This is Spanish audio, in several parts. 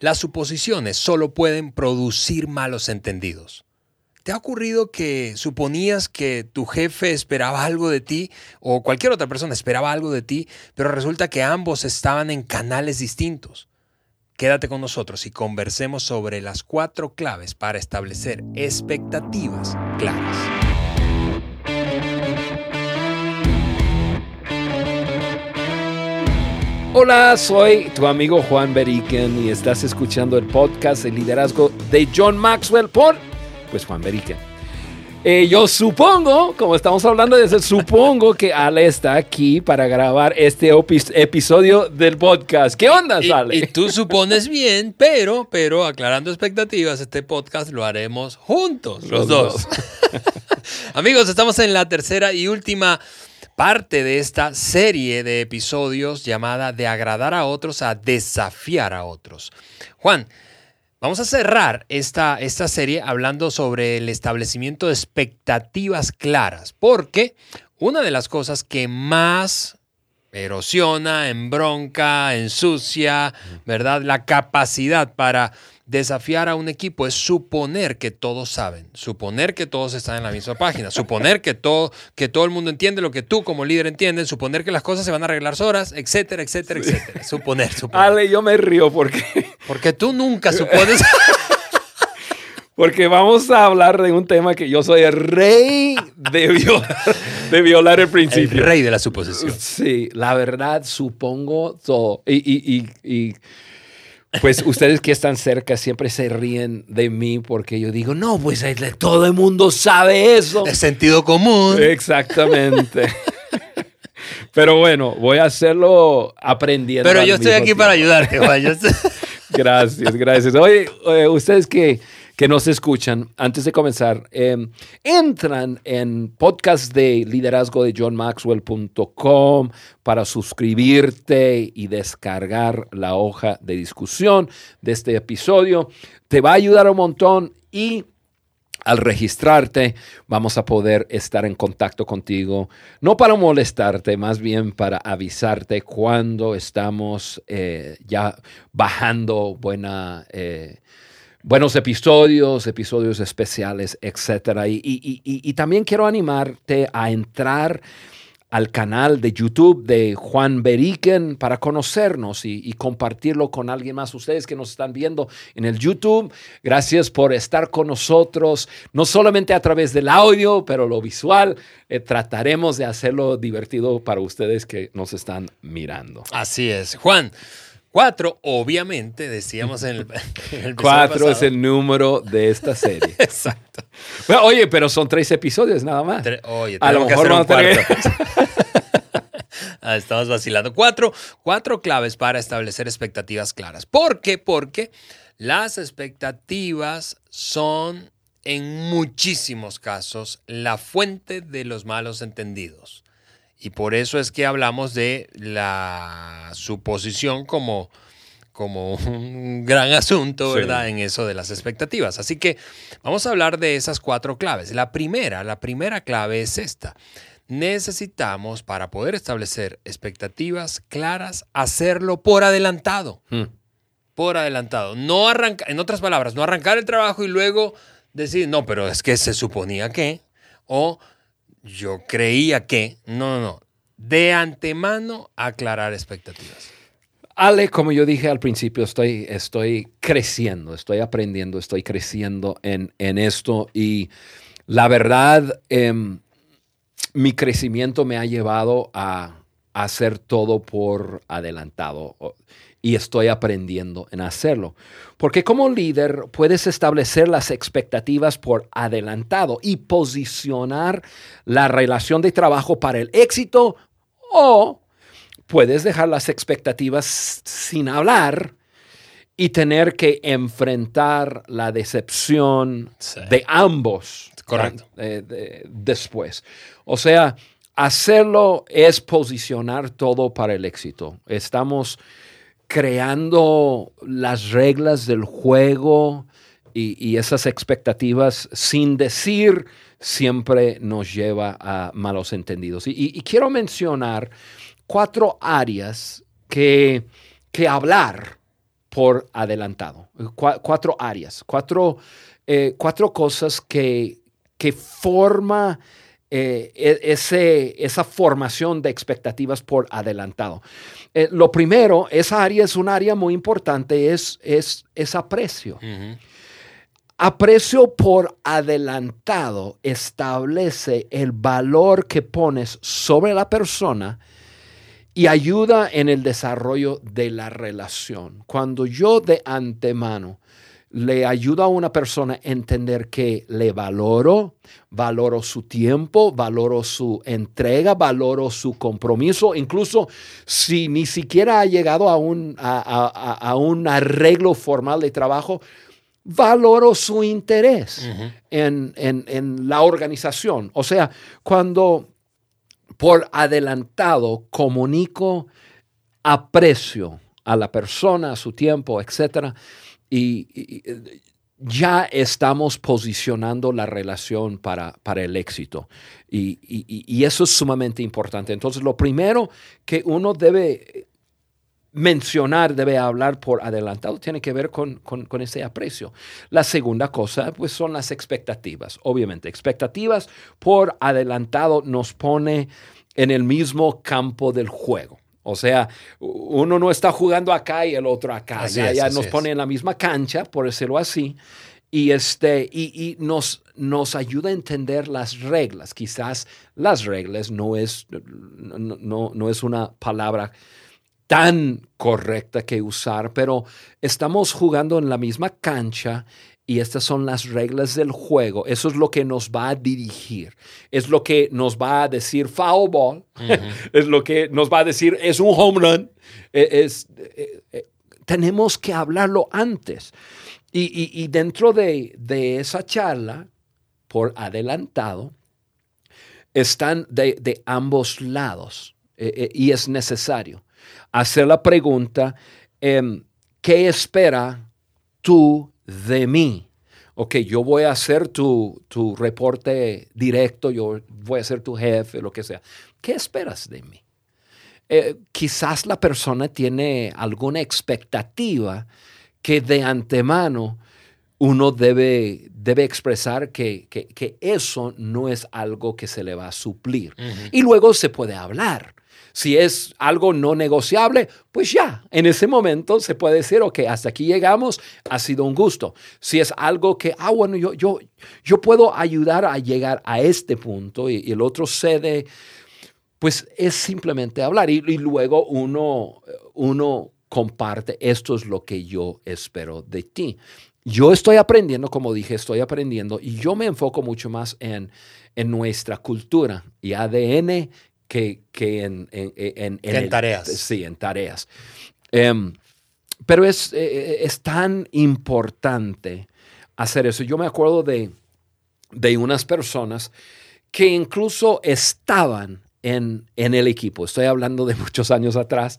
Las suposiciones solo pueden producir malos entendidos. ¿Te ha ocurrido que suponías que tu jefe esperaba algo de ti o cualquier otra persona esperaba algo de ti, pero resulta que ambos estaban en canales distintos? Quédate con nosotros y conversemos sobre las cuatro claves para establecer expectativas claras. Hola, soy tu amigo Juan Beriken y estás escuchando el podcast de liderazgo de John Maxwell por, pues, Juan Beriken. Eh, yo supongo, como estamos hablando de eso, supongo que Ale está aquí para grabar este episodio del podcast. ¿Qué onda, Ale? Y, tú supones bien, pero, pero aclarando expectativas, este podcast lo haremos juntos, los, dos. Amigos, estamos en la tercera y última parte de esta serie de episodios llamada De agradar a otros a desafiar a otros. Juan, vamos a cerrar esta, esta serie hablando sobre el establecimiento de expectativas claras, porque una de las cosas que más erosiona, embronca, ensucia, ¿verdad? La capacidad para desafiar a un equipo es suponer que todos saben, suponer que todos están en la misma página, suponer que todo, que todo el mundo entiende lo que tú como líder entiendes, suponer que las cosas se van a arreglar solas, etcétera, etcétera, etcétera. Suponer, suponer. Ale, yo me río porque... Porque tú nunca supones... Porque vamos a hablar de un tema que yo soy el rey de violar, de violar el principio. El rey de la suposición. Sí, la verdad, supongo todo. Y, y, y, pues ustedes que están cerca siempre se ríen de mí porque yo digo, no, pues todo el mundo sabe eso. De sentido común. Exactamente. Pero bueno, voy a hacerlo aprendiendo. Pero yo estoy aquí para ayudarte, Juan. Gracias, gracias. Oye, ustedes que que nos escuchan, antes de comenzar, em, entran en podcast de liderazgo de johnmaxwell.com para suscribirte y descargar la hoja de discusión de este episodio. Te va a ayudar un montón y al registrarte vamos a poder estar en contacto contigo, no para molestarte, más bien para avisarte cuando estamos eh, ya bajando buena... Eh, buenos episodios, episodios especiales, etc. Y, también quiero animarte a entrar al canal de YouTube de Juan Beriken para conocernos y, compartirlo con alguien más. Ustedes que nos están viendo en el YouTube, gracias por estar con nosotros, no solamente a través del audio, pero lo visual. Eh, trataremos de hacerlo divertido para ustedes que nos están mirando. Así es. Juan. Cuatro, obviamente, decíamos en el, Cuatro es el número de esta serie. Exacto. oye, pero son tres episodios nada más. oye, a lo mejor no cuarto. Ah, estamos vacilando. Cuatro, cuatro claves para establecer expectativas claras. ¿Por qué? Porque las expectativas son en muchísimos casos la fuente de los malos entendidos. Y por eso es que hablamos de la suposición como, como un gran asunto, ¿verdad? En eso de las expectativas. Así que vamos a hablar de esas cuatro claves. La primera, la primera clave es esta. Necesitamos, para poder establecer expectativas claras, hacerlo por adelantado. Hmm. Por adelantado. No arrancar, en otras palabras, no arrancar el trabajo y luego decir, no, pero es que se suponía que, o yo creía que, no, no, no, de antemano aclarar expectativas. Ale, como yo dije al principio, estoy, estoy creciendo, estoy aprendiendo, estoy creciendo en, esto y la verdad, em, mi crecimiento me ha llevado a hacer todo por adelantado y estoy aprendiendo en hacerlo. Porque como líder puedes establecer las expectativas por adelantado y posicionar la relación de trabajo para el éxito o puedes dejar las expectativas sin hablar y tener que enfrentar la decepción de ambos Correcto. después. O sea, hacerlo es posicionar todo para el éxito. Estamos creando las reglas del juego y, esas expectativas sin decir siempre nos lleva a malos entendidos. Y, quiero mencionar cuatro áreas que, que hablar por adelantado. cuatro áreas, cuatro, eh, cuatro cosas que, que forma eh, e, ese, esa formación de expectativas por adelantado. Eh, lo primero, esa área es un área muy importante, es, es, es aprecio. Aprecio por adelantado establece el valor que pones sobre la persona y ayuda en el desarrollo de la relación. Cuando yo de antemano le ayudo a una persona a entender que le valoro, valoro su tiempo, valoro su entrega, valoro su compromiso, incluso si ni siquiera ha llegado a un, a un arreglo formal de trabajo, valoro su interés en, la organización. O sea, cuando por adelantado comunico aprecio a la persona, a su tiempo, etc., y, ya estamos posicionando la relación para, para el éxito. Y, y, eso es sumamente importante. Entonces, lo primero que uno debe mencionar, debe hablar por adelantado, tiene que ver con, ese aprecio. La segunda cosa, pues son las expectativas. Obviamente, expectativas por adelantado nos pone en el mismo campo del juego. O sea, uno no está jugando acá y el otro acá. ya, nos pone en la misma cancha, por decirlo así, y, este, y, nos, nos ayuda a entender las reglas. Quizás las reglas no es, no, no es una palabra tan correcta que usar, pero estamos jugando en la misma cancha y estas son las reglas del juego. Eso es lo que nos va a dirigir. Es lo que nos va a decir foul ball. es lo que nos va a decir es un home run. E, es, e, e, tenemos que hablarlo antes. Y, dentro de, esa charla, por adelantado, están de, ambos lados y es necesario hacer la pregunta, em, ¿qué espera tú de mí? Ok, yo voy a hacer tu, tu reporte directo, yo voy a ser tu jefe, lo que sea. ¿Qué esperas de mí? Eh, quizás la persona tiene alguna expectativa que de antemano uno debe, debe expresar que, eso no es algo que se le va a suplir. Y luego se puede hablar. Si es algo no negociable, pues ya, en ese momento se puede decir, ok, hasta aquí llegamos, ha sido un gusto. Si es algo que, ah, bueno, yo, yo, yo puedo ayudar a llegar a este punto y, el otro cede, pues es simplemente hablar y, luego uno, uno comparte, esto es lo que yo espero de ti. Yo estoy aprendiendo, como dije, estoy aprendiendo y yo me enfoco mucho más en, en nuestra cultura y ADN que, en, en, tareas. Sí, en tareas. Em, pero es, eh, eh, es, tan importante hacer eso. Yo me acuerdo de, de unas personas que incluso estaban en, en, el equipo. Estoy hablando de muchos años atrás.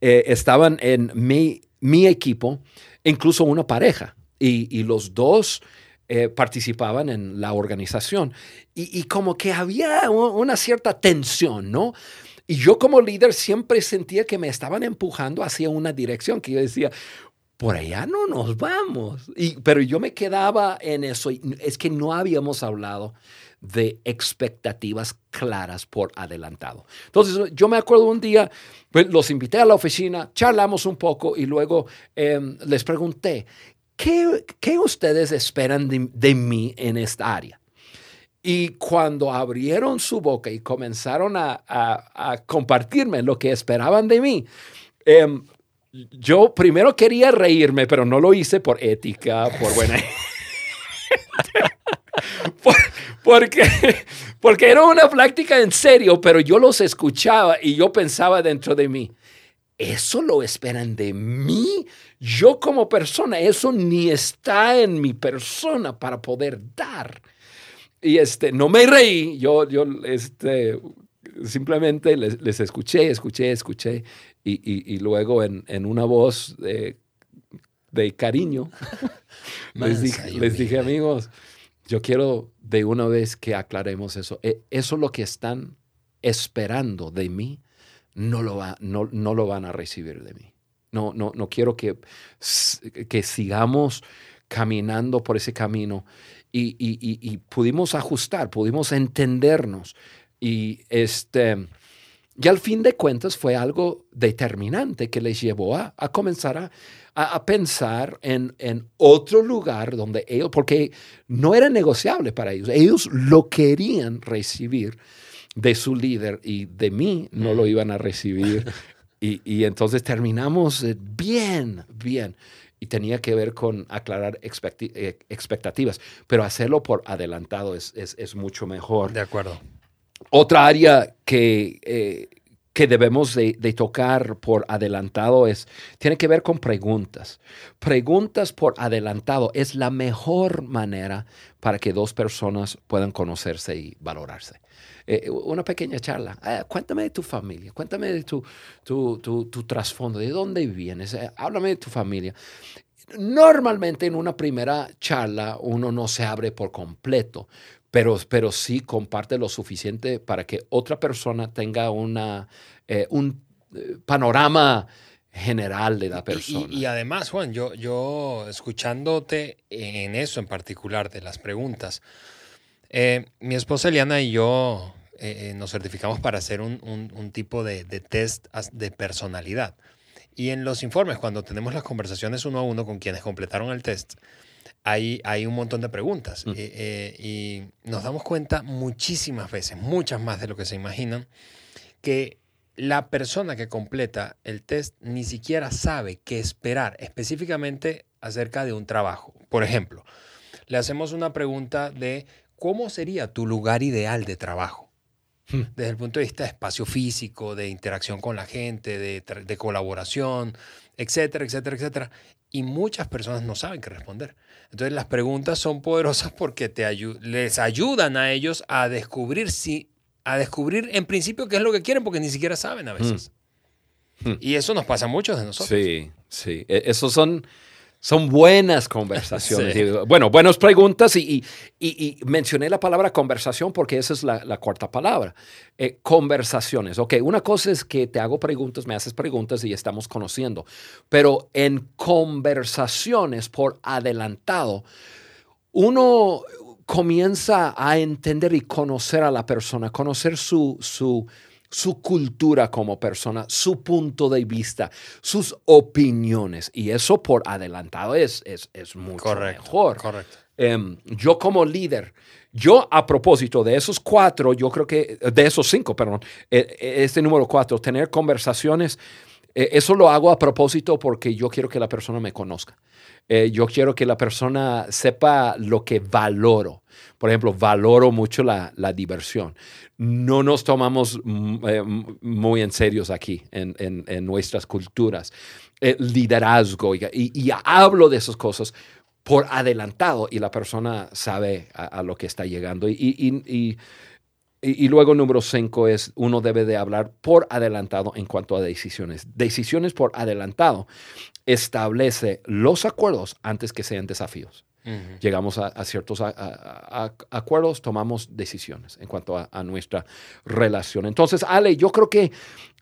Eh, estaban en mi, mi, equipo, incluso una pareja. Y, y los dos eh, participaban en la organización. Y, como que había una cierta tensión, ¿no? Y yo como líder siempre sentía que me estaban empujando hacia una dirección que yo decía, por allá no nos vamos. Y, pero yo me quedaba en eso. Es que no habíamos hablado de expectativas claras por adelantado. Entonces, yo me acuerdo un día, pues, los invité a la oficina, charlamos un poco y luego em, les pregunté, ¿qué, ustedes esperan de, mí en esta área? Y cuando abrieron su boca y comenzaron a, compartirme lo que esperaban de mí, em, yo primero quería reírme, pero no lo hice por ética, por buena... porque, porque era una práctica en serio, pero yo los escuchaba y yo pensaba dentro de mí, ¿eso lo esperan de mí? Yo como persona, eso ni está en mi persona para poder dar. Y este, no me reí, yo, yo este, simplemente les, escuché, escuché, escuché, y, luego en, una voz de, cariño les, dije, les dije, amigos, yo quiero de una vez que aclaremos eso. E, eso lo que están esperando de mí, no lo, va, no, no lo van a recibir de mí. No, no, no quiero que, que sigamos caminando por ese camino. Y, y, pudimos ajustar, pudimos entendernos. Y este... Y al fin de cuentas fue algo determinante que les llevó a, a comenzar a, a, pensar en, en, otro lugar donde ellos, porque no era negociable para ellos, ellos lo querían recibir de su líder y de mí no lo iban a recibir. Y, y entonces terminamos eh, bien, bien. Y tenía que ver con aclarar eh, expectativas, pero hacerlo por adelantado es, es, es mucho mejor. De acuerdo. Otra área que, eh, que debemos de, tocar por adelantado es, tiene que ver con preguntas. Preguntas por adelantado es la mejor manera para que dos personas puedan conocerse y valorarse. Eh, una pequeña charla. Eh, cuéntame de tu familia, cuéntame de tu, tu, tu, trasfondo, de dónde vienes, eh, háblame de tu familia. Normalmente en una primera charla uno no se abre por completo, pero, pero sí comparte lo suficiente para que otra persona tenga una, eh, un eh, panorama general de la persona. Y, además, Juan, yo, yo escuchándote en eso en particular de las preguntas, eh, mi esposa Eliana y yo nos certificamos para hacer un, un tipo de, de, test de personalidad. Y en los informes, cuando tenemos las conversaciones uno a uno con quienes completaron el test, hay, hay un montón de preguntas mm. eh, eh, y nos damos cuenta muchísimas veces, muchas más de lo que se imaginan, que la persona que completa el test ni siquiera sabe qué esperar específicamente acerca de un trabajo. Por ejemplo, le hacemos una pregunta de cómo sería tu lugar ideal de trabajo. Desde el punto de vista de espacio físico, de interacción con la gente, de, de, colaboración, etcétera, etcétera, etcétera. Y muchas personas no saben qué responder. Entonces las preguntas son poderosas porque te les ayudan a ellos a descubrir si, a descubrir en principio qué es lo que quieren porque ni siquiera saben a veces. Hmm. Hmm. Y eso nos pasa a muchos de nosotros. Sí, sí. E, esos son son buenas conversaciones. Bueno, buenas preguntas y, mencioné la palabra conversación porque esa es la, cuarta palabra. Eh, conversaciones. Ok, una cosa es que te hago preguntas, me haces preguntas y estamos conociendo, pero en conversaciones por adelantado, uno comienza a entender y conocer a la persona, conocer su, su, su cultura como persona, su punto de vista, sus opiniones. Y eso por adelantado es, es, es mucho mejor. Correcto. Em, yo como líder, yo a propósito de esos cuatro, yo creo que, de esos cinco, perdón, e, e, este número cuatro, tener conversaciones, e, eso lo hago a propósito porque yo quiero que la persona me conozca. Eh, yo quiero que la persona sepa lo que valoro. Por ejemplo, valoro mucho la, la diversión no nos tomamos mm, eh, muy en serio aquí en, en, nuestras culturas. Liderazgo, y, y, hablo de esas cosas por adelantado y la persona sabe a, lo que está llegando. Y, luego número cinco es, uno debe de hablar por adelantado en cuanto a decisiones. Decisiones por adelantado establece los acuerdos antes que sean desafíos. Llegamos a, ciertos acuerdos, tomamos decisiones en cuanto a, nuestra relación. Entonces, Ale, yo creo que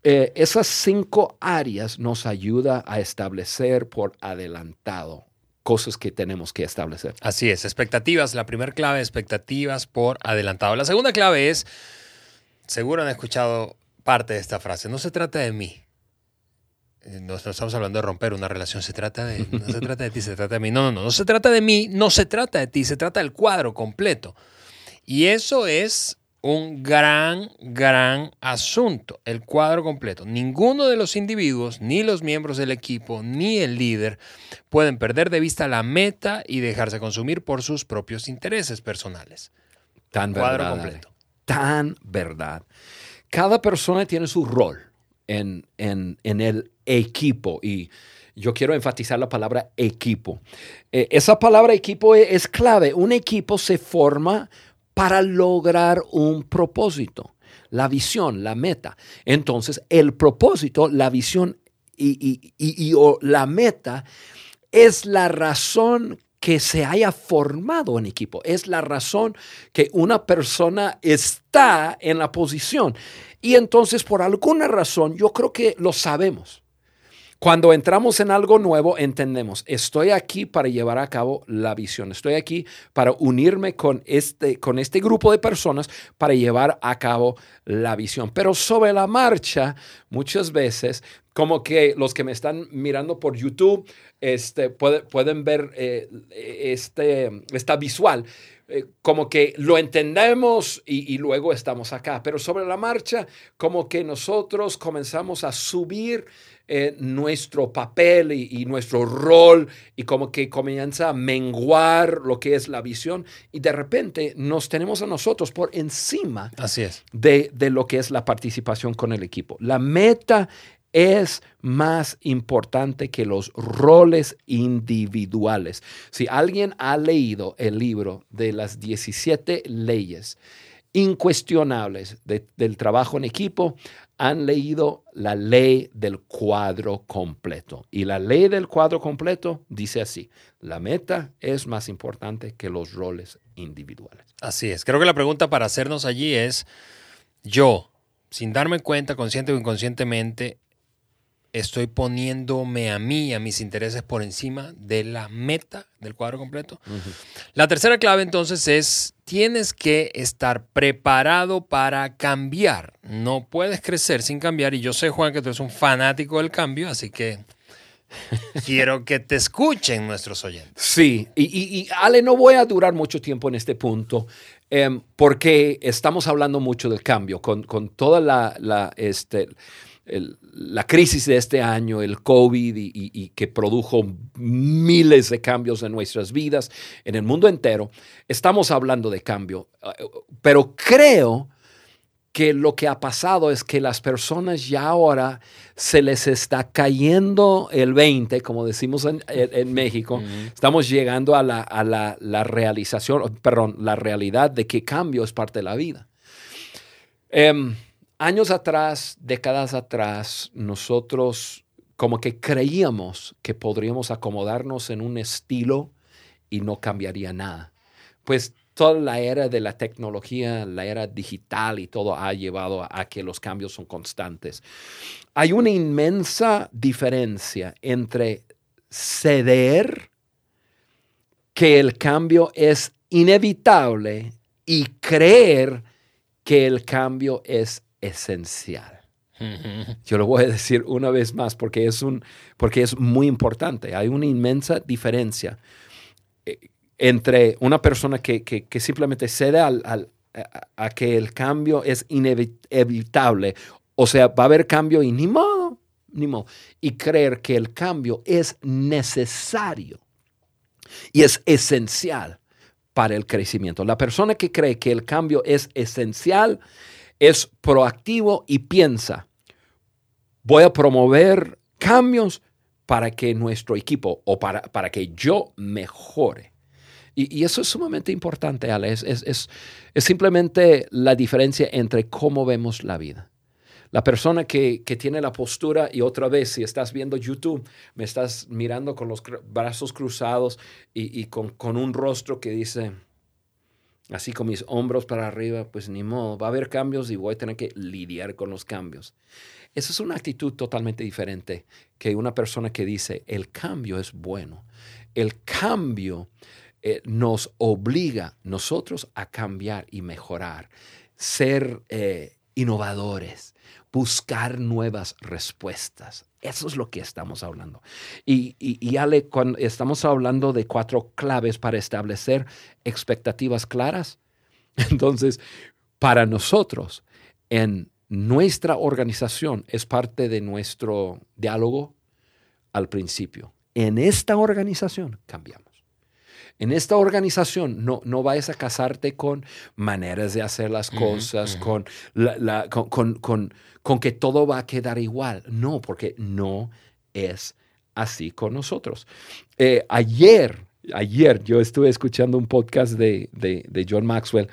eh, esas cinco áreas nos ayuda a establecer por adelantado cosas que tenemos que establecer. Así es, expectativas. La primera clave, expectativas por adelantado. La segunda clave es, seguro han escuchado parte de esta frase, no se trata de mí, eh, no, estamos hablando de romper una relación, se trata de, no se trata de ti, se trata de mí. No, no, no, no se trata de mí, no se trata de ti, se trata del cuadro completo. Y eso es un gran, gran asunto, el cuadro completo. Ninguno de los individuos, ni los miembros del equipo, ni el líder pueden perder de vista la meta y dejarse consumir por sus propios intereses personales. Tan cuadro completo. Tan verdad. Cada persona tiene su rol en, en, en el equipo. Y yo quiero enfatizar la palabra equipo. Eh, esa palabra equipo es, clave. Un equipo se forma para lograr un propósito, la visión, la meta. Entonces, el propósito, la visión y, y, la meta es la razón que se haya formado en equipo. Es la razón que una persona está en la posición. Y entonces, por alguna razón, yo creo que lo sabemos. Cuando entramos en algo nuevo, entendemos, estoy aquí para llevar a cabo la visión, estoy aquí para unirme con este, con este grupo de personas para llevar a cabo la visión. Pero sobre la marcha, muchas veces, como que los que me están mirando por YouTube este, pueden ver eh, este, esta visual. Eh, como que lo entendemos y, luego estamos acá. Pero sobre la marcha, como que nosotros comenzamos a subir eh, nuestro papel y, nuestro rol y como que comienza a menguar lo que es la visión y de repente nos tenemos a nosotros por encima Así es. de, de lo que es la participación con el equipo. La meta es más importante que los roles individuales. Si alguien ha leído el libro de las 17 leyes incuestionables del trabajo en equipo, han leído la ley del cuadro completo. Y la ley del cuadro completo dice así, la meta es más importante que los roles individuales. Así es. Creo que la pregunta para hacernos allí es, yo, sin darme cuenta, consciente o inconscientemente, estoy poniéndome a mí, a mis intereses por encima de la meta del cuadro completo. La tercera clave entonces es, tienes que estar preparado para cambiar. No puedes crecer sin cambiar. Y yo sé, Juan, que tú eres un fanático del cambio, así que quiero que te escuchen nuestros oyentes. Sí, y, Ale, no voy a durar mucho tiempo en este punto. Em, porque estamos hablando mucho del cambio, con, toda la, este, la crisis de este año, el COVID y, que produjo miles de cambios en nuestras vidas, en el mundo entero, estamos hablando de cambio. Pero creo que lo que ha pasado es que las personas ya ahora se les está cayendo el 20, como decimos en, México. Estamos llegando a la, realización, perdón, la realidad de que cambio es parte de la vida. Em, años atrás, décadas atrás, nosotros como que creíamos que podríamos acomodarnos en un estilo y no cambiaría nada. Pues toda la era de la tecnología, la era digital y todo ha llevado a, que los cambios son constantes. Hay una inmensa diferencia entre ceder que el cambio es inevitable y creer que el cambio es esencial. Yo lo voy a decir una vez más porque es, un, porque es muy importante. Hay una inmensa diferencia eh, entre una persona que, simplemente cede al, a, que el cambio es inevitable. O sea, va a haber cambio y ni modo, ni modo. Y creer que el cambio es necesario y es esencial para el crecimiento. La persona que cree que el cambio es esencial es proactivo y piensa, voy a promover cambios para que nuestro equipo o para, para que yo mejore. Y, eso es sumamente importante, Ale. Es, es, simplemente la diferencia entre cómo vemos la vida. La persona que, tiene la postura, y otra vez, si estás viendo YouTube, me estás mirando con los brazos cruzados y, con, con, un rostro que dice, así con mis hombros para arriba, pues ni modo, va a haber cambios y voy a tener que lidiar con los cambios. Esa es una actitud totalmente diferente que una persona que dice, el cambio es bueno. El cambio eh, nos obliga nosotros a cambiar y mejorar, ser eh, innovadores, buscar nuevas respuestas. Eso es lo que estamos hablando. Y, y, Ale, cuando estamos hablando de cuatro claves para establecer expectativas claras, entonces, para nosotros, en nuestra organización, es parte de nuestro diálogo al principio. En esta organización cambiamos. En esta organización no, no vayas a casarte con maneras de hacer las cosas, con, la, con, con, con, que todo va a quedar igual. No, porque no es así con nosotros. Eh, ayer, ayer yo estuve escuchando un podcast de, de, John Maxwell.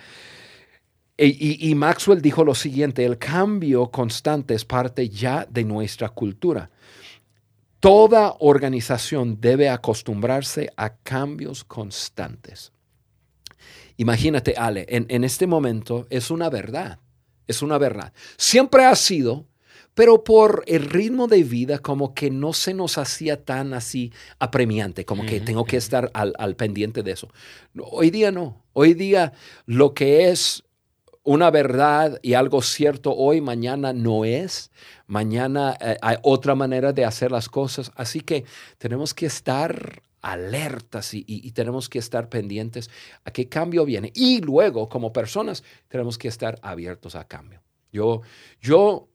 E, y, y, Maxwell dijo lo siguiente, el cambio constante es parte ya de nuestra cultura. Toda organización debe acostumbrarse a cambios constantes. Imagínate, Ale, en, este momento es una verdad, es una verdad. Siempre ha sido, pero por el ritmo de vida como que no se nos hacía tan así apremiante, como que tengo que estar al, al pendiente de eso. Hoy día no, hoy día lo que es una verdad y algo cierto hoy, mañana no es. Mañana eh, hay otra manera de hacer las cosas. Así que tenemos que estar alertas y, tenemos que estar pendientes a qué cambio viene. Y luego, como personas, tenemos que estar abiertos a cambio. Yo, yo,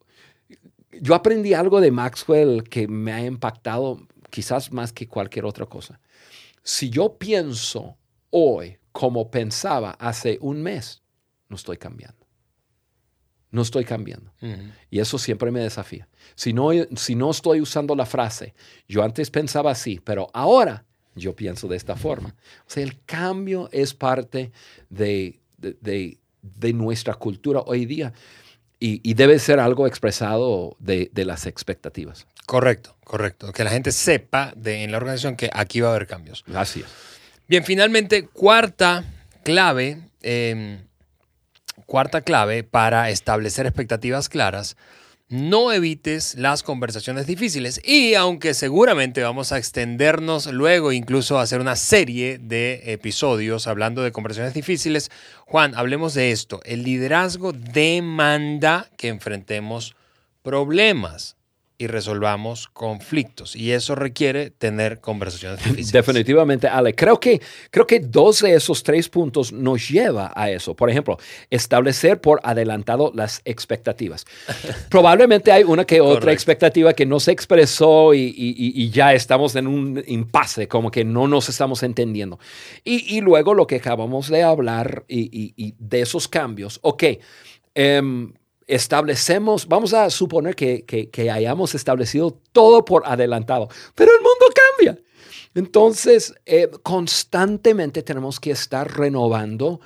yo aprendí algo de Maxwell que me ha impactado quizás más que cualquier otra cosa. Si yo pienso hoy como pensaba hace un mes, no estoy cambiando. No estoy cambiando. Y eso siempre me desafía. Si no, si no estoy usando la frase, yo antes pensaba así, pero ahora yo pienso de esta forma. O sea, el cambio es parte de, de, nuestra cultura hoy día y, debe ser algo expresado de, las expectativas. Correcto, correcto. Que la gente sepa de, en la organización que aquí va a haber cambios. Gracias. Bien, finalmente, cuarta clave. Em, Cuarta clave para establecer expectativas claras. No evites las conversaciones difíciles y aunque seguramente vamos a extendernos luego, incluso a hacer una serie de episodios hablando de conversaciones difíciles, Juan, hablemos de esto. El liderazgo demanda que enfrentemos problemas y resolvamos conflictos. Y eso requiere tener conversaciones difíciles. Definitivamente, Ale. Creo que, creo que dos de esos tres puntos nos lleva a eso. Por ejemplo, establecer por adelantado las expectativas. Probablemente hay una que otra expectativa que no se expresó y, ya estamos en un impasse, como que no nos estamos entendiendo. Y, luego lo que acabamos de hablar y, de esos cambios. Ok. Um, establecemos, vamos a suponer que, hayamos establecido todo por adelantado, pero el mundo cambia. Entonces, eh, constantemente tenemos que estar renovando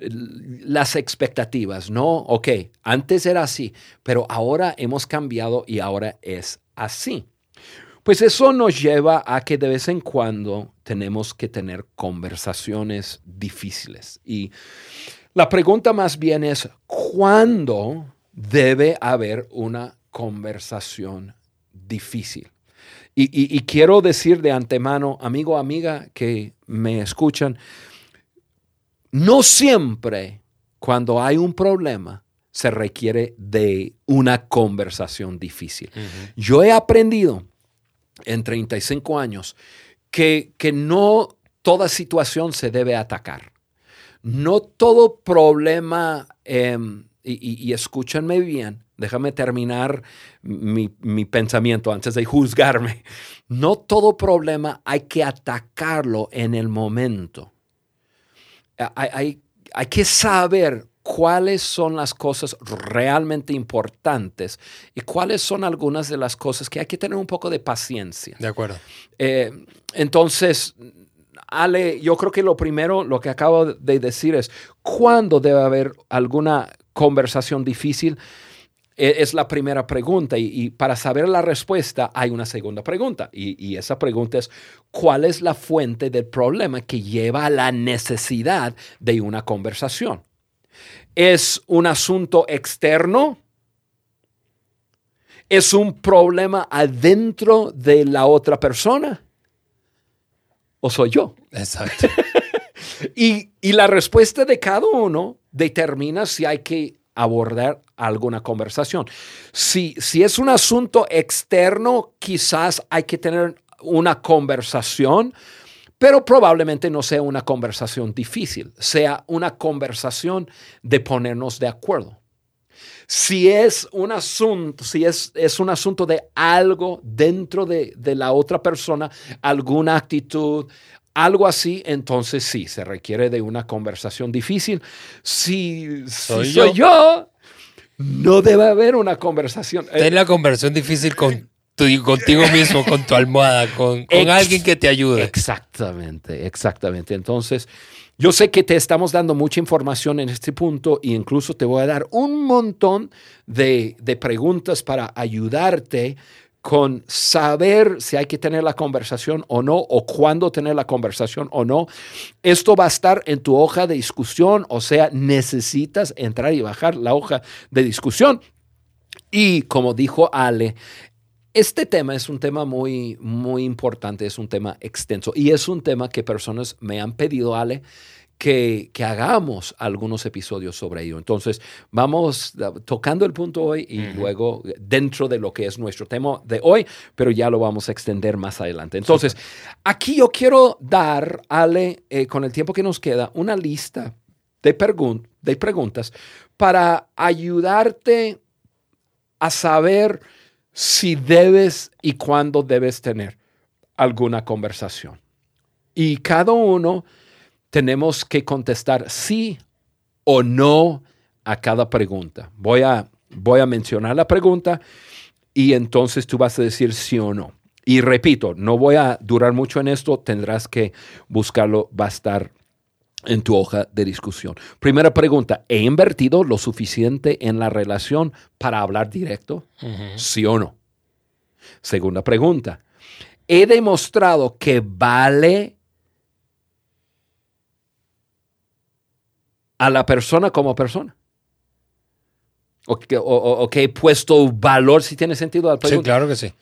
las expectativas, ¿no? Ok, antes era así, pero ahora hemos cambiado y ahora es así. Pues eso nos lleva a que de vez en cuando tenemos que tener conversaciones difíciles. Y la pregunta más bien es, ¿cuándo debe haber una conversación difícil. Y, quiero decir de antemano, amigo, amiga, que me escuchan, no siempre cuando hay un problema se requiere de una conversación difícil. Yo he aprendido en 35 años que, que no toda situación se debe atacar. No todo problema em, y, escúchenme bien, déjame terminar mi, pensamiento antes de juzgarme. No todo problema hay que atacarlo en el momento. Hay, hay, que saber cuáles son las cosas realmente importantes y cuáles son algunas de las cosas que hay que tener un poco de paciencia. De acuerdo. Eh, entonces, Ale, yo creo que lo primero, lo que acabo de decir es, ¿cuándo debe haber alguna conversación difícil? E, es la primera pregunta y, para saber la respuesta hay una segunda pregunta y, esa pregunta es, ¿cuál es la fuente del problema que lleva a la necesidad de una conversación? ¿Es un asunto externo? ¿Es un problema adentro de la otra persona? ¿O soy yo? Exacto. Y, y la respuesta de cada uno determina si hay que abordar alguna conversación. Si, si es un asunto externo, quizás hay que tener una conversación, pero probablemente no sea una conversación difícil, sea una conversación de ponernos de acuerdo. Si es un asunto, si es, es un asunto de algo dentro de, de la otra persona, alguna actitud, algo así, entonces sí, se requiere de una conversación difícil. Si soy, yo. no debe haber una conversación. Ten eh, la conversación difícil con contigo mismo, con tu almohada, con, con alguien que te ayude. Exactamente, exactamente. Entonces, yo sé que te estamos dando mucha información en este punto e incluso te voy a dar un montón de, de preguntas para ayudarte con saber si hay que tener la conversación o no, o cuándo tener la conversación o no. Esto va a estar en tu hoja de discusión, o sea, necesitas entrar y bajar la hoja de discusión. Y como dijo Ale, este tema es un tema muy, muy importante, es un tema extenso y es un tema que personas me han pedido, Ale, que, que, hagamos algunos episodios sobre ello. Entonces, vamos tocando el punto hoy y luego dentro de lo que es nuestro tema de hoy, pero ya lo vamos a extender más adelante. Entonces, aquí yo quiero dar, Ale, eh, con el tiempo que nos queda, una lista de, de preguntas para ayudarte a saber si debes y cuándo debes tener alguna conversación. Y cada uno tenemos que contestar sí o no a cada pregunta. Voy a, voy a mencionar la pregunta y entonces tú vas a decir sí o no. Y repito, no voy a durar mucho en esto, tendrás que buscarlo, va a estar en tu hoja de discusión. Primera pregunta, ¿he invertido lo suficiente en la relación para hablar directo? ¿Sí o no? Segunda pregunta, ¿he demostrado que vale a la persona como persona? ¿O que, he puesto valor, si tiene sentido pregunta? Sí, claro que sí.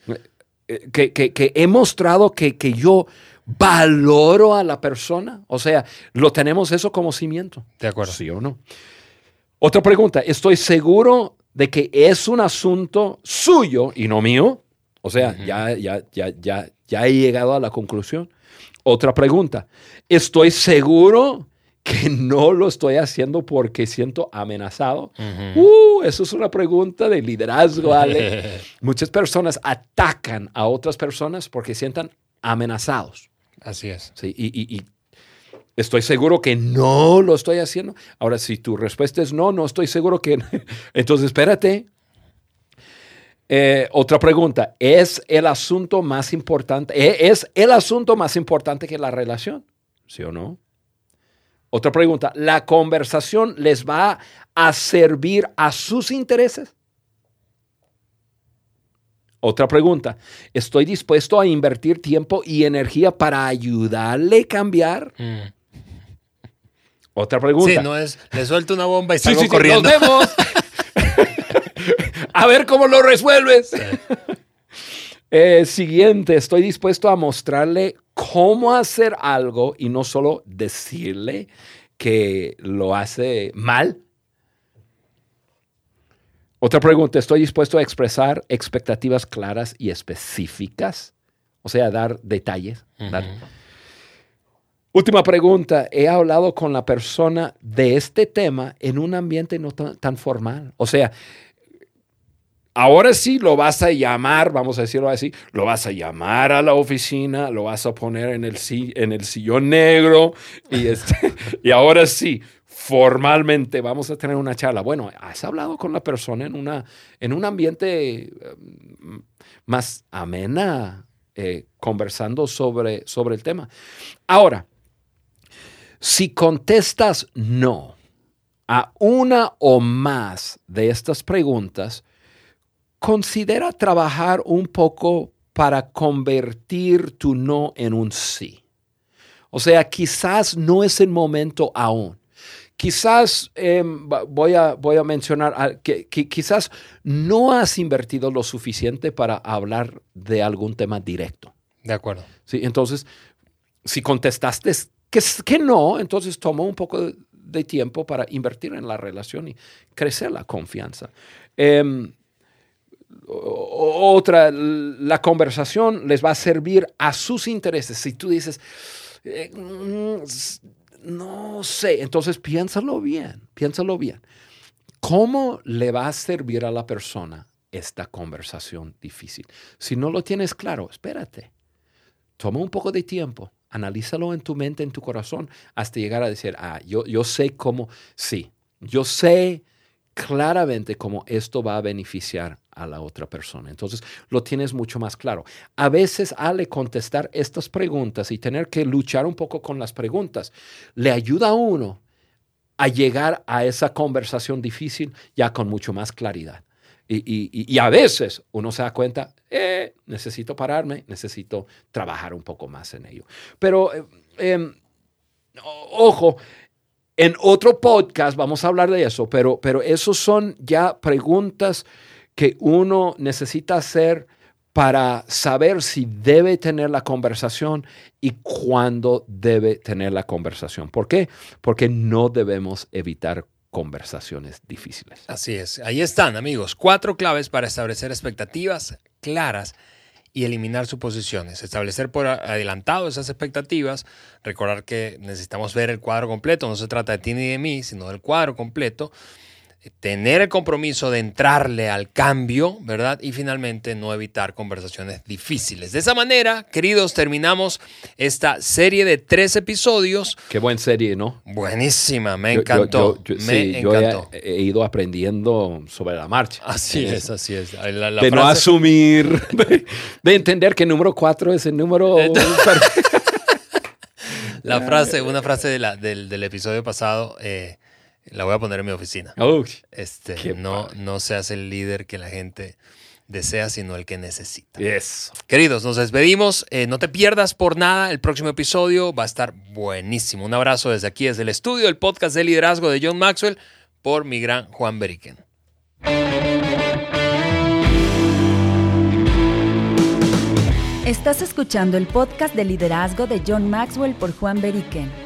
Eh, que, he mostrado que, yo valoro a la persona. O sea, lo tenemos eso como cimiento. De acuerdo. ¿Sí o no? Otra pregunta, ¿estoy seguro de que es un asunto suyo y no mío? O sea, ya, ya, ya, ya, ya he llegado a la conclusión. Otra pregunta, ¿estoy seguro que no lo estoy haciendo porque siento amenazado? uh, eso es una pregunta de liderazgo, Ale. Muchas personas atacan a otras personas porque sientan amenazados. Así es. Sí, y, estoy seguro que no lo estoy haciendo. Ahora, si tu respuesta es no, no estoy seguro que... Entonces, espérate. Eh, otra pregunta, ¿es el asunto más importante, eh, es el asunto más importante que la relación? ¿Sí o no? Otra pregunta, ¿la conversación les va a servir a sus intereses? Otra pregunta, ¿estoy dispuesto a invertir tiempo y energía para ayudarle a cambiar? Mm. Otra pregunta. Sí, no es, le suelto una bomba y salgo corriendo. nos vemos. a ver cómo lo resuelves. Eh, siguiente, estoy dispuesto a mostrarle cómo hacer algo y no solo decirle que lo hace mal. Otra pregunta, ¿estoy dispuesto a expresar expectativas claras y específicas? O sea, dar detalles. Última pregunta, he hablado con la persona de este tema en un ambiente no tan formal. O sea, Ahora sí lo vas a llamar, vamos a decirlo así, lo vas a llamar a la oficina, lo vas a poner en el, en el sillón negro y, este, y ahora sí, formalmente vamos a tener una charla. Bueno, has hablado con la persona en, una, en un ambiente mm, más amena, eh, conversando sobre, sobre el tema. Ahora, si contestas no a una o más de estas preguntas, considera trabajar un poco para convertir tu no en un sí. O sea, quizás no es el momento aún. Quizás em, voy, a, voy, a, mencionar que, quizás no has invertido lo suficiente para hablar de algún tema directo. De acuerdo. Sí, entonces, si contestaste que, que no, entonces toma un poco de, tiempo para invertir en la relación y crecer la confianza. Em, otra, la conversación les va a servir a sus intereses. Si tú dices, eh, mm, no sé, entonces piénsalo bien, piénsalo bien. ¿Cómo le va a servir a la persona esta conversación difícil? Si no lo tienes claro, espérate. Toma un poco de tiempo, analízalo en tu mente, en tu corazón, hasta llegar a decir, ah, yo, yo sé cómo, sí, yo sé claramente cómo esto va a beneficiar a la otra persona. Entonces lo tienes mucho más claro. A veces al contestar estas preguntas y tener que luchar un poco con las preguntas, le ayuda a uno a llegar a esa conversación difícil ya con mucho más claridad. Y, a veces uno se da cuenta, eh, necesito pararme, necesito trabajar un poco más en ello. Pero, eh, em, ojo, en otro podcast vamos a hablar de eso, pero, pero esos son ya preguntas que uno necesita hacer para saber si debe tener la conversación y cuándo debe tener la conversación. ¿Por qué? Porque no debemos evitar conversaciones difíciles. Así es. Ahí están, amigos. Cuatro claves para establecer expectativas claras y eliminar suposiciones. Establecer por adelantado esas expectativas. Recordar que necesitamos ver el cuadro completo. No se trata de ti ni de mí, sino del cuadro completo tener el compromiso de entrarle al cambio, ¿verdad? Y finalmente no evitar conversaciones difíciles. De esa manera, queridos, terminamos esta serie de tres episodios. Qué buena serie, ¿no? Buenísima, me encantó. me encantó. he, ido aprendiendo sobre la marcha. Así es, así es. de no asumir, de, entender que el número cuatro es el número... la frase, una frase del, episodio pasado... Eh, la voy a poner en mi oficina. este, no, no seas el líder que la gente desea, sino el que necesita. Yes. Queridos, nos despedimos. Eh, no te pierdas por nada el próximo episodio. Va a estar buenísimo. Un abrazo desde aquí, desde el estudio del podcast de liderazgo de John Maxwell por mi gran Juan Beriken. Estás escuchando el podcast de liderazgo de John Maxwell por Juan Beriken.